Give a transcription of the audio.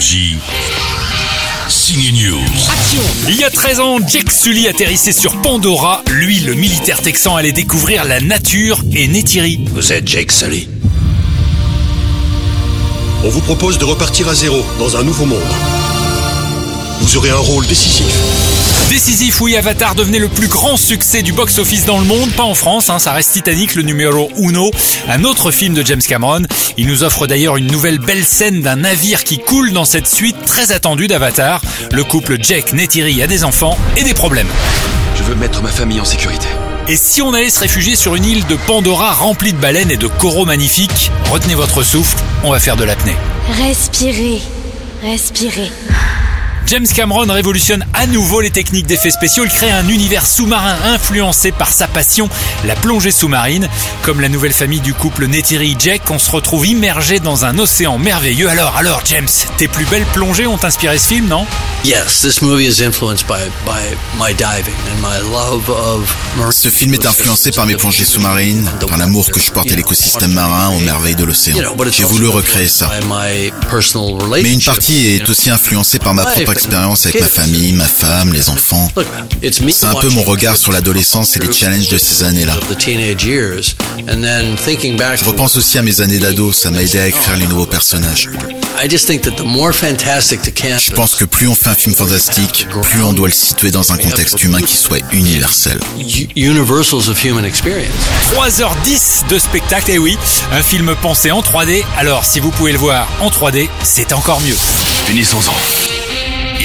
Énergie. Signe News. Il y a 13 ans, Jake Sully atterrissait sur Pandora. Lui, le militaire texan, allait découvrir la nature et Neytiri. Vous êtes Jake Sully. On vous propose de repartir à zéro dans un nouveau monde. Vous aurez un rôle décisif. Décisif, oui, Avatar devenait le plus grand succès du box-office dans le monde, pas en France, hein, ça reste Titanic, le numéro uno, un autre film de James Cameron. Il nous offre d'ailleurs une nouvelle belle scène d'un navire qui coule dans cette suite très attendue d'Avatar. Le couple Jake Neytiri a des enfants et des problèmes. Je veux mettre ma famille en sécurité. Et si on allait se réfugier sur une île de Pandora remplie de baleines et de coraux magnifiques, retenez votre souffle, on va faire de l'apnée. Respirez, respirez. James Cameron révolutionne à nouveau les techniques d'effets spéciaux. Il crée un univers sous-marin influencé par sa passion, la plongée sous-marine. Comme la nouvelle famille du couple Neytiri Jack, on se retrouve immergé dans un océan merveilleux. Alors, alors, James, tes plus belles plongées ont inspiré ce film, non? Yes, this movie is influenced by, by my diving and my love of marine Ce film est influencé par mes plongées sous-marines, par l'amour que je porte à l'écosystème marin, aux merveilles de l'océan. J'ai voulu recréer ça. Mais une partie est aussi influencée par ma propre expérience avec ma famille, ma femme, les enfants. C'est un peu mon regard sur l'adolescence et les challenges de ces années-là. Je repense aussi à mes années d'ado, ça m'a aidé à écrire les nouveaux personnages. Je pense que plus on fait un film fantastique, plus on doit le situer dans un contexte humain qui soit universel. 3h10 de spectacle, et oui, un film pensé en 3D. Alors, si vous pouvez le voir en 3D, c'est encore mieux. Finissons-en.